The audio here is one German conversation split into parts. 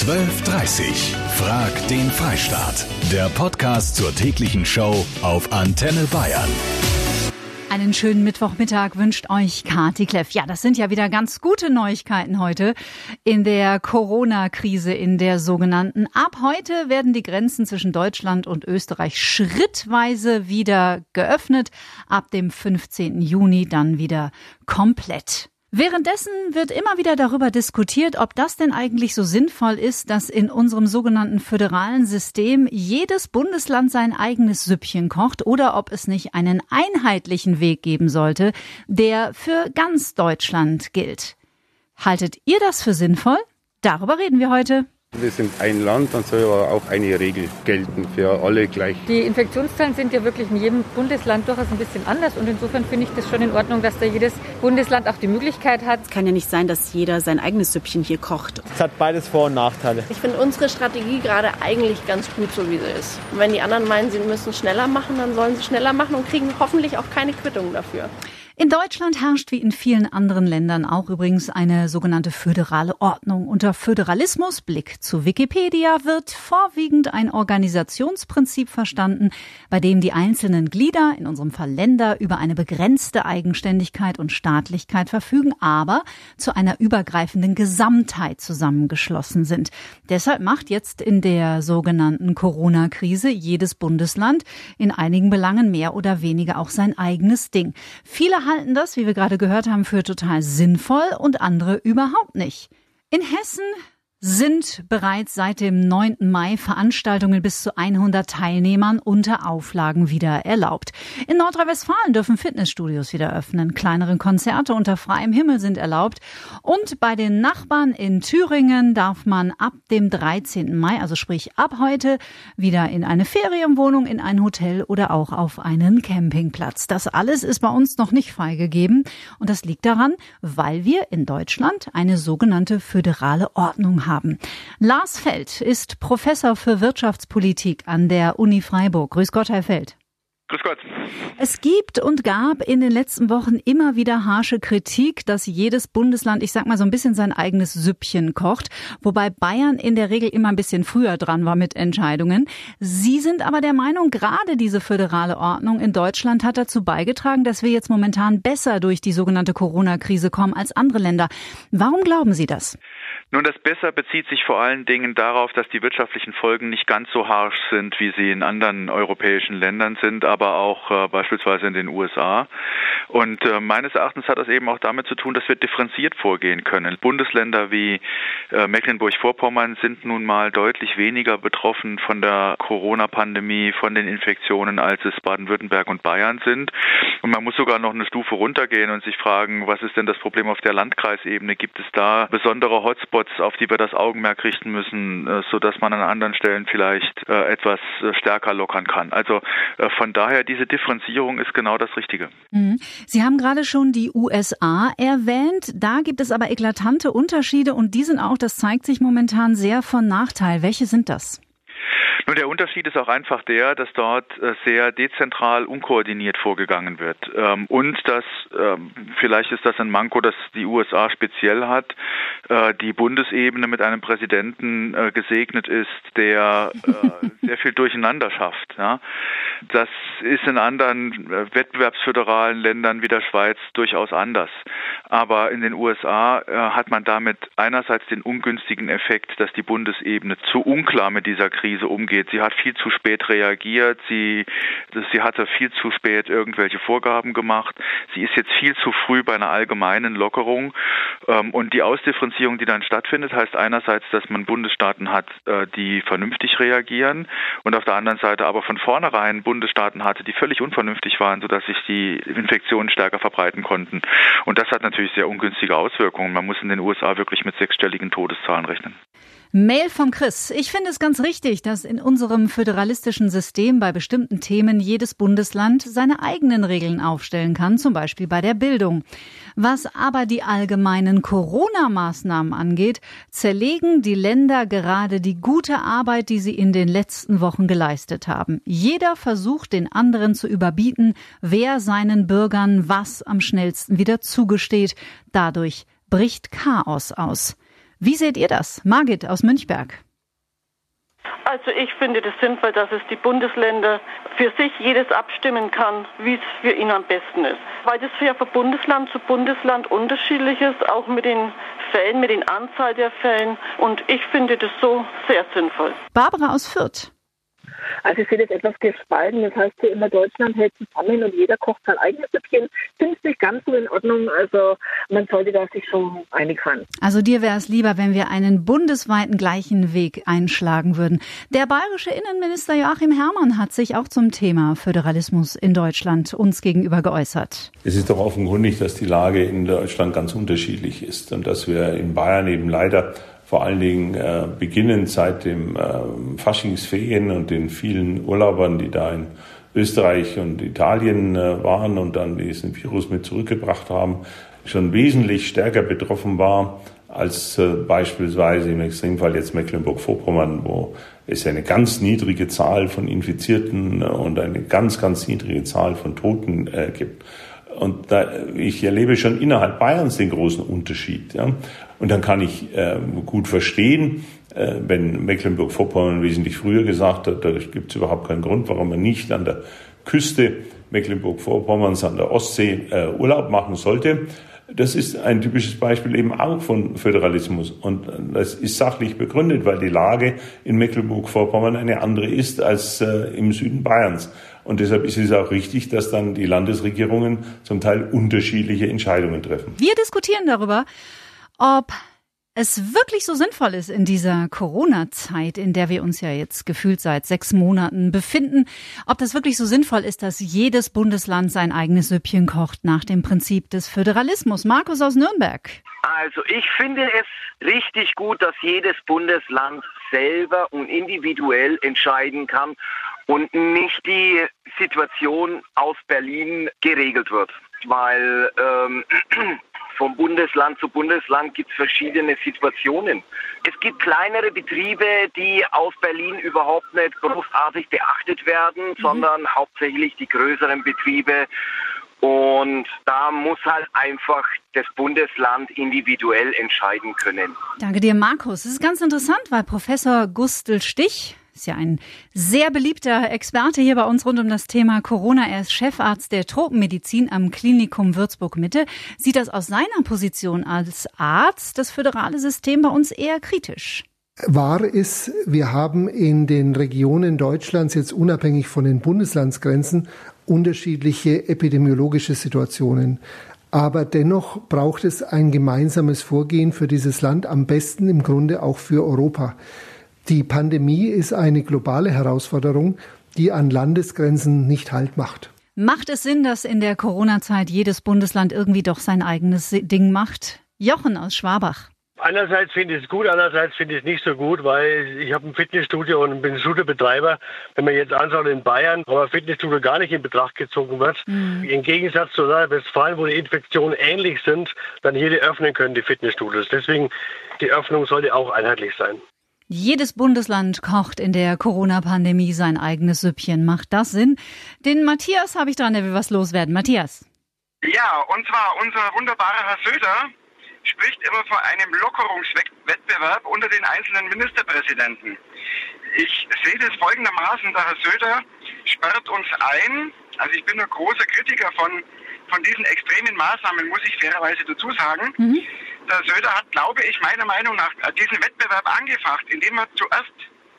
12.30 Frag den Freistaat. Der Podcast zur täglichen Show auf Antenne Bayern. Einen schönen Mittwochmittag wünscht euch Kati Kleff. Ja, das sind ja wieder ganz gute Neuigkeiten heute in der Corona-Krise, in der sogenannten. Ab heute werden die Grenzen zwischen Deutschland und Österreich schrittweise wieder geöffnet. Ab dem 15. Juni dann wieder komplett. Währenddessen wird immer wieder darüber diskutiert, ob das denn eigentlich so sinnvoll ist, dass in unserem sogenannten föderalen System jedes Bundesland sein eigenes Süppchen kocht oder ob es nicht einen einheitlichen Weg geben sollte, der für ganz Deutschland gilt. Haltet ihr das für sinnvoll? Darüber reden wir heute. Wir sind ein Land, dann soll aber auch eine Regel gelten für alle gleich. Die Infektionszahlen sind ja wirklich in jedem Bundesland durchaus ein bisschen anders und insofern finde ich das schon in Ordnung, dass da jedes Bundesland auch die Möglichkeit hat. Es kann ja nicht sein, dass jeder sein eigenes Süppchen hier kocht. Es hat beides Vor- und Nachteile. Ich finde unsere Strategie gerade eigentlich ganz gut, so wie sie ist. Und wenn die anderen meinen, sie müssen schneller machen, dann sollen sie schneller machen und kriegen hoffentlich auch keine Quittung dafür. In Deutschland herrscht wie in vielen anderen Ländern auch übrigens eine sogenannte föderale Ordnung. Unter Föderalismus, Blick zu Wikipedia, wird vorwiegend ein Organisationsprinzip verstanden, bei dem die einzelnen Glieder, in unserem Fall Länder, über eine begrenzte Eigenständigkeit und Staatlichkeit verfügen, aber zu einer übergreifenden Gesamtheit zusammengeschlossen sind. Deshalb macht jetzt in der sogenannten Corona-Krise jedes Bundesland in einigen Belangen mehr oder weniger auch sein eigenes Ding. Viele halten das, wie wir gerade gehört haben, für total sinnvoll und andere überhaupt nicht. In Hessen sind bereits seit dem 9. Mai Veranstaltungen bis zu 100 Teilnehmern unter Auflagen wieder erlaubt. In Nordrhein-Westfalen dürfen Fitnessstudios wieder öffnen. Kleinere Konzerte unter freiem Himmel sind erlaubt. Und bei den Nachbarn in Thüringen darf man ab dem 13. Mai, also sprich ab heute, wieder in eine Ferienwohnung, in ein Hotel oder auch auf einen Campingplatz. Das alles ist bei uns noch nicht freigegeben. Und das liegt daran, weil wir in Deutschland eine sogenannte föderale Ordnung haben haben. Lars Feld ist Professor für Wirtschaftspolitik an der Uni Freiburg. Grüß Gott, Herr Feld. Grüß Gott. Es gibt und gab in den letzten Wochen immer wieder harsche Kritik, dass jedes Bundesland, ich sag mal so ein bisschen sein eigenes Süppchen kocht, wobei Bayern in der Regel immer ein bisschen früher dran war mit Entscheidungen. Sie sind aber der Meinung, gerade diese föderale Ordnung in Deutschland hat dazu beigetragen, dass wir jetzt momentan besser durch die sogenannte Corona-Krise kommen als andere Länder. Warum glauben Sie das? Nun, das besser bezieht sich vor allen Dingen darauf, dass die wirtschaftlichen Folgen nicht ganz so harsch sind, wie sie in anderen europäischen Ländern sind, aber auch äh, beispielsweise in den USA. Und äh, meines Erachtens hat das eben auch damit zu tun, dass wir differenziert vorgehen können. Bundesländer wie äh, Mecklenburg-Vorpommern sind nun mal deutlich weniger betroffen von der Corona-Pandemie, von den Infektionen, als es Baden-Württemberg und Bayern sind. Und man muss sogar noch eine Stufe runtergehen und sich fragen, was ist denn das Problem auf der Landkreisebene? Gibt es da besondere Hotspots? Hotspots, auf die wir das Augenmerk richten müssen, äh, so dass man an anderen Stellen vielleicht äh, etwas äh, stärker lockern kann. Also von daher, diese Differenzierung ist genau das Richtige. Mhm. Sie haben gerade schon die USA erwähnt. Da gibt es aber eklatante Unterschiede und die sind auch, das zeigt sich momentan sehr von Nachteil. Welche sind das? Nun, der Unterschied ist auch einfach der, dass dort äh, sehr dezentral unkoordiniert vorgegangen wird. Ähm, und dass, ähm, vielleicht ist das ein Manko, das die USA speziell hat, äh, die Bundesebene mit einem Präsidenten äh, gesegnet ist, der sehr viel Durcheinander schafft. Das ist in anderen wettbewerbsföderalen Ländern wie der Schweiz durchaus anders. Aber in den USA hat man damit einerseits den ungünstigen Effekt, dass die Bundesebene zu unklar mit dieser Krise umgeht umgeht. Sie hat viel zu spät reagiert, sie, sie hatte viel zu spät irgendwelche Vorgaben gemacht. Sie ist jetzt viel zu früh bei einer allgemeinen Lockerung. Ähm, und die Ausdifferenzierung, die dann stattfindet, heißt einerseits, dass man Bundesstaaten hat, äh, die vernünftig reagieren und auf der anderen Seite aber von vornherein Bundesstaaten hatte, die völlig unvernünftig waren, sodass sich die Infektionen stärker verbreiten konnten. Und das hat natürlich sehr ungünstige Auswirkungen. Man muss in den USA wirklich mit sechsstelligen Todeszahlen rechnen. Mail von Chris. Ich finde es ganz richtig, dass in unserem föderalistischen System bei bestimmten Themen jedes Bundesland seine eigenen Regeln aufstellen kann, zum Beispiel bei der Bildung. Was aber die allgemeinen Corona-Maßnahmen angeht, zerlegen die Länder gerade die gute Arbeit, die sie in den letzten Wochen geleistet haben. Jeder versucht, den anderen zu überbieten, wer seinen Bürgern was am schnellsten wieder zugesteht. Dadurch bricht Chaos aus. Wie seht ihr das? Margit aus Münchberg. Also ich finde es sinnvoll, dass es die Bundesländer für sich jedes abstimmen kann, wie es für ihn am besten ist. Weil das ja von Bundesland zu Bundesland unterschiedlich ist, auch mit den Fällen, mit den Anzahl der Fällen. Und ich finde das so sehr sinnvoll. Barbara aus Fürth. Also ich sehe das etwas gespalten. Das heißt ja immer, Deutschland hält zusammen und jeder kocht sein eigenes Süppchen. Finde ich nicht ganz so in Ordnung. Also man sollte da sich schon einig sein. Also dir wäre es lieber, wenn wir einen bundesweiten gleichen Weg einschlagen würden. Der bayerische Innenminister Joachim Herrmann hat sich auch zum Thema Föderalismus in Deutschland uns gegenüber geäußert. Es ist doch offenkundig, dass die Lage in Deutschland ganz unterschiedlich ist und dass wir in Bayern eben leider vor allen Dingen äh, beginnend seit dem äh, Faschingsferien und den vielen Urlaubern, die da in Österreich und Italien äh, waren und dann diesen Virus mit zurückgebracht haben, schon wesentlich stärker betroffen war als äh, beispielsweise im Extremfall jetzt Mecklenburg-Vorpommern, wo es eine ganz niedrige Zahl von Infizierten und eine ganz, ganz niedrige Zahl von Toten äh, gibt. Und da, ich erlebe schon innerhalb Bayerns den großen Unterschied. Ja. Und dann kann ich äh, gut verstehen, äh, wenn Mecklenburg-Vorpommern wesentlich früher gesagt hat, da gibt es überhaupt keinen Grund, warum man nicht an der Küste Mecklenburg-Vorpommerns an der Ostsee äh, Urlaub machen sollte. Das ist ein typisches Beispiel eben auch von Föderalismus. Und das ist sachlich begründet, weil die Lage in Mecklenburg-Vorpommern eine andere ist als äh, im Süden Bayerns. Und deshalb ist es auch richtig, dass dann die Landesregierungen zum Teil unterschiedliche Entscheidungen treffen. Wir diskutieren darüber, ob es wirklich so sinnvoll ist in dieser Corona-Zeit, in der wir uns ja jetzt gefühlt seit sechs Monaten befinden, ob das wirklich so sinnvoll ist, dass jedes Bundesland sein eigenes Süppchen kocht nach dem Prinzip des Föderalismus. Markus aus Nürnberg. Also ich finde es richtig gut, dass jedes Bundesland selber und individuell entscheiden kann und nicht die Situation aus Berlin geregelt wird. Weil ähm, vom Bundesland zu Bundesland gibt es verschiedene Situationen. Es gibt kleinere Betriebe, die aus Berlin überhaupt nicht großartig beachtet werden, mhm. sondern hauptsächlich die größeren Betriebe. Und da muss halt einfach das Bundesland individuell entscheiden können. Danke dir, Markus. Es ist ganz interessant, weil Professor Gustl Stich, ist ja ein sehr beliebter Experte hier bei uns rund um das Thema Corona. Er ist Chefarzt der Tropenmedizin am Klinikum Würzburg Mitte. Sieht das aus seiner Position als Arzt das föderale System bei uns eher kritisch? Wahr ist, wir haben in den Regionen Deutschlands jetzt unabhängig von den Bundeslandsgrenzen unterschiedliche epidemiologische Situationen. Aber dennoch braucht es ein gemeinsames Vorgehen für dieses Land, am besten im Grunde auch für Europa. Die Pandemie ist eine globale Herausforderung, die an Landesgrenzen nicht Halt macht. Macht es Sinn, dass in der Corona-Zeit jedes Bundesland irgendwie doch sein eigenes Ding macht? Jochen aus Schwabach. Einerseits finde ich es gut, andererseits finde ich es nicht so gut, weil ich habe ein Fitnessstudio und bin Studiobetreiber. Wenn man jetzt anschaut in Bayern, wo ein Fitnessstudio gar nicht in Betracht gezogen wird, mhm. im Gegensatz zu Nordrhein-Westfalen, wo die Infektionen ähnlich sind, dann jede öffnen können, die Fitnessstudios. Deswegen, die Öffnung sollte auch einheitlich sein. Jedes Bundesland kocht in der Corona-Pandemie sein eigenes Süppchen. Macht das Sinn? Den Matthias habe ich dran, der will was loswerden. Matthias. Ja, und zwar unser wunderbarer Herr Söder spricht immer von einem Lockerungswettbewerb unter den einzelnen Ministerpräsidenten. Ich sehe das folgendermaßen, der Herr Söder sperrt uns ein. Also ich bin ein großer Kritiker von, von diesen extremen Maßnahmen, muss ich fairerweise dazu sagen. Mhm der Söder hat, glaube ich, meiner Meinung nach diesen Wettbewerb angefacht, indem er zuerst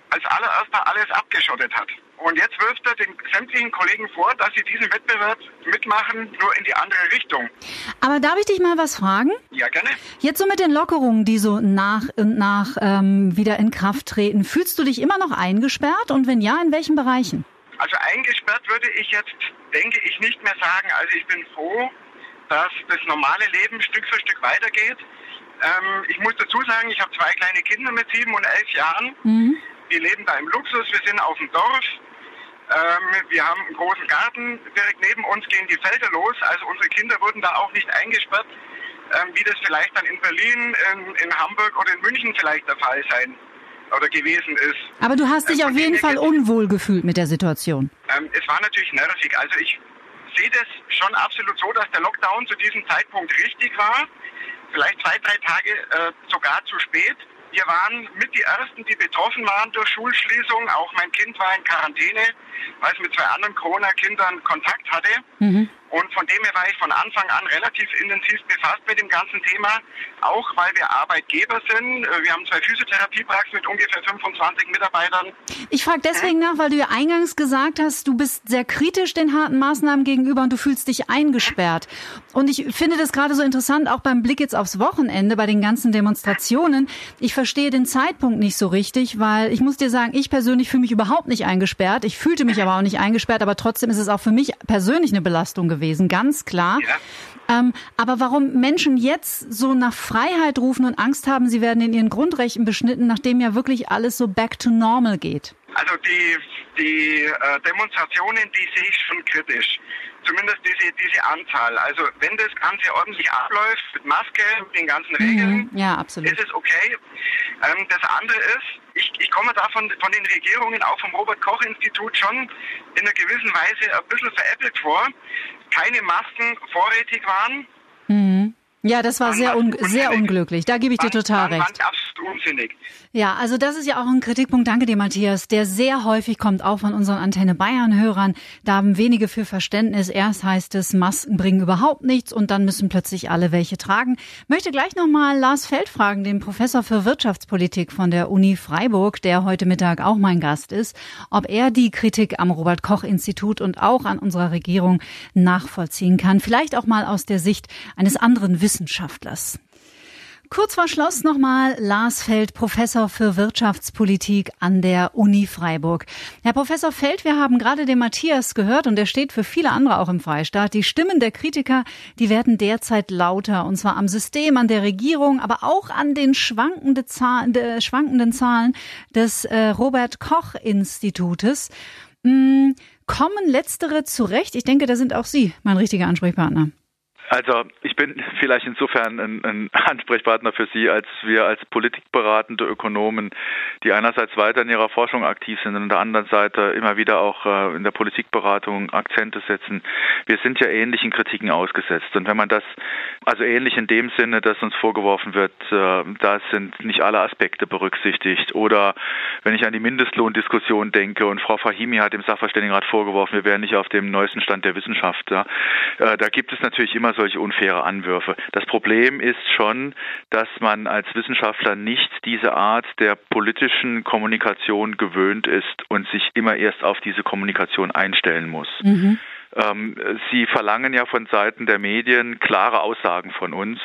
als allererster alles abgeschottet hat. Und jetzt wirft er den sämtlichen Kollegen vor, dass sie diesen Wettbewerb mitmachen, nur in die andere Richtung. Aber darf ich dich mal was fragen? Ja, gerne. Jetzt so mit den Lockerungen, die so nach und nach ähm, wieder in Kraft treten, fühlst du dich immer noch eingesperrt? Und wenn ja, in welchen Bereichen? Also eingesperrt würde ich jetzt, denke ich, nicht mehr sagen. Also ich bin froh, dass das normale Leben Stück für Stück weitergeht. Ähm, ich muss dazu sagen, ich habe zwei kleine Kinder mit sieben und elf Jahren. Mhm. Wir leben da im Luxus, wir sind auf dem Dorf. Ähm, wir haben einen großen Garten, direkt neben uns gehen die Felder los. Also unsere Kinder wurden da auch nicht eingesperrt, ähm, wie das vielleicht dann in Berlin, in, in, Hamburg oder in München vielleicht der Fall sein oder gewesen ist. Aber du hast dich ähm, auf jeden Fall unwohl gefühlt mit der Situation. Ähm, es war natürlich nervig. Also ich sehe das schon absolut so, dass der Lockdown zu diesem Zeitpunkt richtig war vielleicht zwei, drei Tage äh, sogar zu spät. Wir waren mit die Ersten, die betroffen waren durch Schulschließung. Auch mein Kind war in Quarantäne, weil es mit zwei anderen Corona-Kindern Kontakt hatte. Mhm. Und von dem her war ich von Anfang an relativ intensiv befasst mit dem ganzen Thema, auch weil wir Arbeitgeber sind. Äh, wir haben zwei Physiotherapiepraxen mit ungefähr 25 Mitarbeitern. Ich frage deswegen nach, weil du ja eingangs gesagt hast, du bist sehr kritisch den harten Maßnahmen gegenüber und du fühlst dich eingesperrt. Und ich finde das gerade so interessant, auch beim Blick jetzt aufs Wochenende, bei den ganzen Demonstrationen. Ich verstehe den Zeitpunkt nicht so richtig, weil ich muss dir sagen, ich persönlich fühle mich überhaupt nicht eingesperrt. Ich fühlte mich aber auch nicht eingesperrt, aber trotzdem ist es auch für mich persönlich eine Belastung gewesen gewesen, ganz klar. Ja. Ähm, aber warum Menschen jetzt so nach Freiheit rufen und Angst haben, sie werden in ihren Grundrechten beschnitten, nachdem ja wirklich alles so back to normal geht? Also die, die äh, Demonstrationen, die sehe ich schon kritisch. Zumindest diese, diese Anzahl. Also wenn das Ganze ordentlich abläuft, mit Maske, mit den ganzen Regeln, mhm. ja, absolut. ist es okay. Ähm, das andere ist, ich, ich komme da von, von den Regierungen, auch vom Robert-Koch-Institut, schon in einer gewissen Weise ein bisschen veräppelt vor. Keine Masken vorrätig waren. Mhm. Ja, das war sehr, un sehr unglücklich. Da gebe ich dir total recht. Absolut unsinnig. Ja, also das ist ja auch ein Kritikpunkt, danke dir Matthias, der sehr häufig kommt, auch von unseren Antenne Bayern Hörern. Da haben wenige für Verständnis. Erst heißt es, Masken bringen überhaupt nichts und dann müssen plötzlich alle welche tragen. Möchte gleich nochmal Lars Feld fragen, den Professor für Wirtschaftspolitik von der Uni Freiburg, der heute Mittag auch mein Gast ist, ob er die Kritik am Robert Koch Institut und auch an unserer Regierung nachvollziehen kann. Vielleicht auch mal aus der Sicht eines anderen Wissenschaftlers. Kurz vor Schluss nochmal Lars Feld, Professor für Wirtschaftspolitik an der Uni Freiburg. Herr Professor Feld, wir haben gerade den Matthias gehört und der steht für viele andere auch im Freistaat. Die Stimmen der Kritiker, die werden derzeit lauter und zwar am System, an der Regierung, aber auch an den schwankende Zahlen, äh, schwankenden Zahlen des äh, Robert Koch Institutes. Hm, kommen letztere zurecht? Ich denke, da sind auch Sie mein richtiger Ansprechpartner. Also ich bin vielleicht insofern ein, ein, Ansprechpartner für Sie, als wir als politikberatende Ökonomen, die einerseits weiter in ihrer Forschung aktiv sind und an der anderen Seite immer wieder auch äh, in der Politikberatung Akzente setzen. Wir sind ja ähnlichen Kritiken ausgesetzt. Und wenn man das, also ähnlich in dem Sinne, dass uns vorgeworfen wird, äh, da sind nicht alle Aspekte berücksichtigt. Oder wenn ich an die Mindestlohndiskussion denke und Frau Fahimi hat dem Sachverständigenrat vorgeworfen, wir wären nicht auf dem neuesten Stand der Wissenschaft. Äh, da gibt es natürlich immer so solche unfaire Anwürfe. Das Problem ist schon, dass man als Wissenschaftler nicht diese Art der politischen Kommunikation gewöhnt ist und sich immer erst auf diese Kommunikation einstellen muss. Mhm. Ähm, Sie verlangen ja von Seiten der Medien klare Aussagen von uns.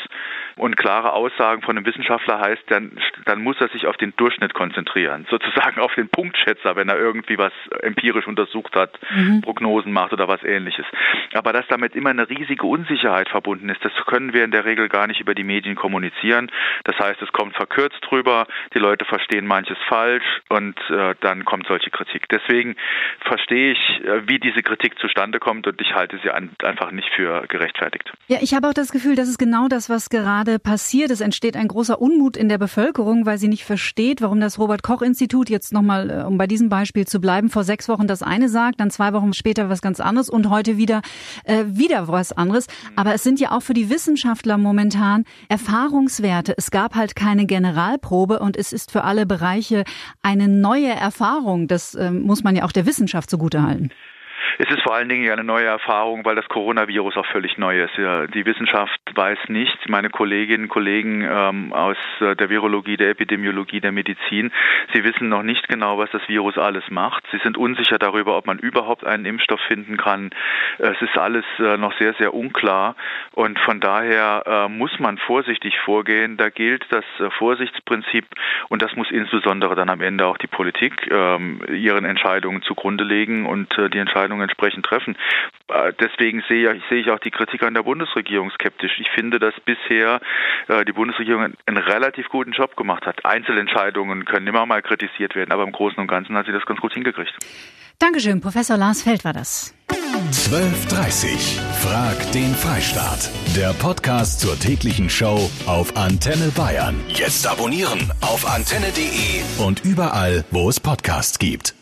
Und klare Aussagen von einem Wissenschaftler heißt, dann, dann muss er sich auf den Durchschnitt konzentrieren, sozusagen auf den Punktschätzer, wenn er irgendwie was empirisch untersucht hat, mhm. Prognosen macht oder was ähnliches. Aber dass damit immer eine riesige Unsicherheit verbunden ist, das können wir in der Regel gar nicht über die Medien kommunizieren. Das heißt, es kommt verkürzt drüber, die Leute verstehen manches falsch und äh, dann kommt solche Kritik. Deswegen verstehe ich, äh, wie diese Kritik zustande kommt und ich halte sie an, einfach nicht für gerechtfertigt. Ja, ich habe auch das Gefühl, das ist genau das, was gerade gerade passiert. Es entsteht ein großer Unmut in der Bevölkerung, weil sie nicht versteht, warum das Robert Koch Institut jetzt nochmal, äh, um bei diesem Beispiel zu bleiben, vor sechs Wochen das eine sagt, dann zwei Wochen später was ganz anderes und heute wieder äh, wieder was anderes. Aber es sind ja auch für die Wissenschaftler momentan Erfahrungswerte. Es gab halt keine Generalprobe und es ist für alle Bereiche eine neue Erfahrung. Das äh, muss man ja auch der Wissenschaft zugutehalten. Es ist vor allen Dingen ja eine neue Erfahrung, weil das Coronavirus auch völlig neu ist. Die Wissenschaft weiß nicht, meine Kolleginnen und Kollegen ähm, aus äh, der Virologie, der Epidemiologie, der Medizin, sie wissen noch nicht genau, was das Virus alles macht. Sie sind unsicher darüber, ob man überhaupt einen Impfstoff finden kann. Es ist alles äh, noch sehr, sehr unklar und von daher äh, muss man vorsichtig vorgehen. Da gilt das Vorsichtsprinzip und das muss insbesondere dann am Ende auch die Politik ähm, ihren Entscheidungen zugrunde legen und die Entscheidungen entsprechend treffen. Äh, deswegen sehe ich, sehe ich auch die Kritik an der Bundesregierung skeptisch. Ich finde, dass bisher äh, die Bundesregierung einen relativ guten Job gemacht hat. Einzelentscheidungen können immer mal kritisiert werden, aber im Großen und Ganzen hat sie das ganz gut hingekriegt. Dankeschön, Professor Lars Feld war das. 12.30 Frag den Freistaat. Der Podcast zur täglichen Show auf Antenne Bayern. Jetzt abonnieren auf antenne.de und überall, wo es Podcasts gibt.